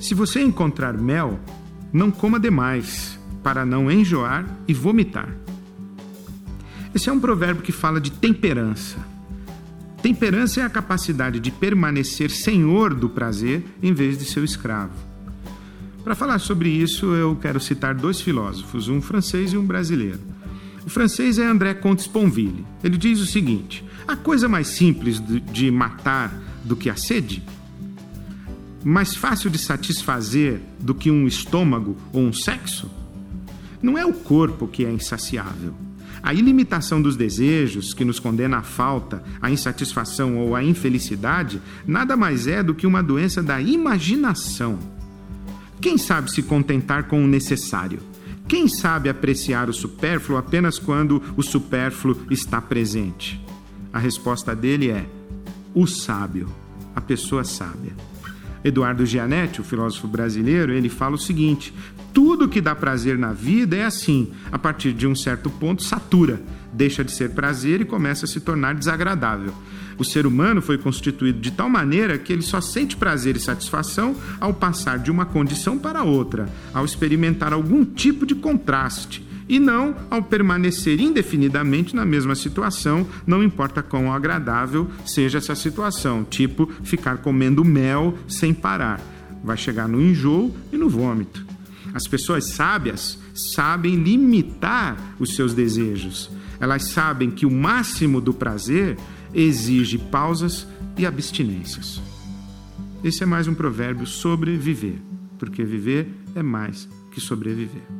Se você encontrar mel, não coma demais, para não enjoar e vomitar. Esse é um provérbio que fala de temperança. Temperança é a capacidade de permanecer senhor do prazer em vez de seu escravo. Para falar sobre isso, eu quero citar dois filósofos, um francês e um brasileiro. O francês é André Comte Sponville. Ele diz o seguinte: a coisa mais simples de matar do que a sede, mais fácil de satisfazer do que um estômago ou um sexo, não é o corpo que é insaciável. A ilimitação dos desejos, que nos condena à falta, à insatisfação ou à infelicidade, nada mais é do que uma doença da imaginação. Quem sabe se contentar com o necessário? Quem sabe apreciar o supérfluo apenas quando o supérfluo está presente? A resposta dele é: o sábio, a pessoa sábia. Eduardo Gianetti, o filósofo brasileiro, ele fala o seguinte: tudo que dá prazer na vida é assim, a partir de um certo ponto satura, deixa de ser prazer e começa a se tornar desagradável. O ser humano foi constituído de tal maneira que ele só sente prazer e satisfação ao passar de uma condição para outra, ao experimentar algum tipo de contraste e não ao permanecer indefinidamente na mesma situação, não importa quão agradável seja essa situação, tipo ficar comendo mel sem parar. Vai chegar no enjoo e no vômito. As pessoas sábias sabem limitar os seus desejos. Elas sabem que o máximo do prazer exige pausas e abstinências. Esse é mais um provérbio sobre viver, porque viver é mais que sobreviver.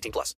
18 plus.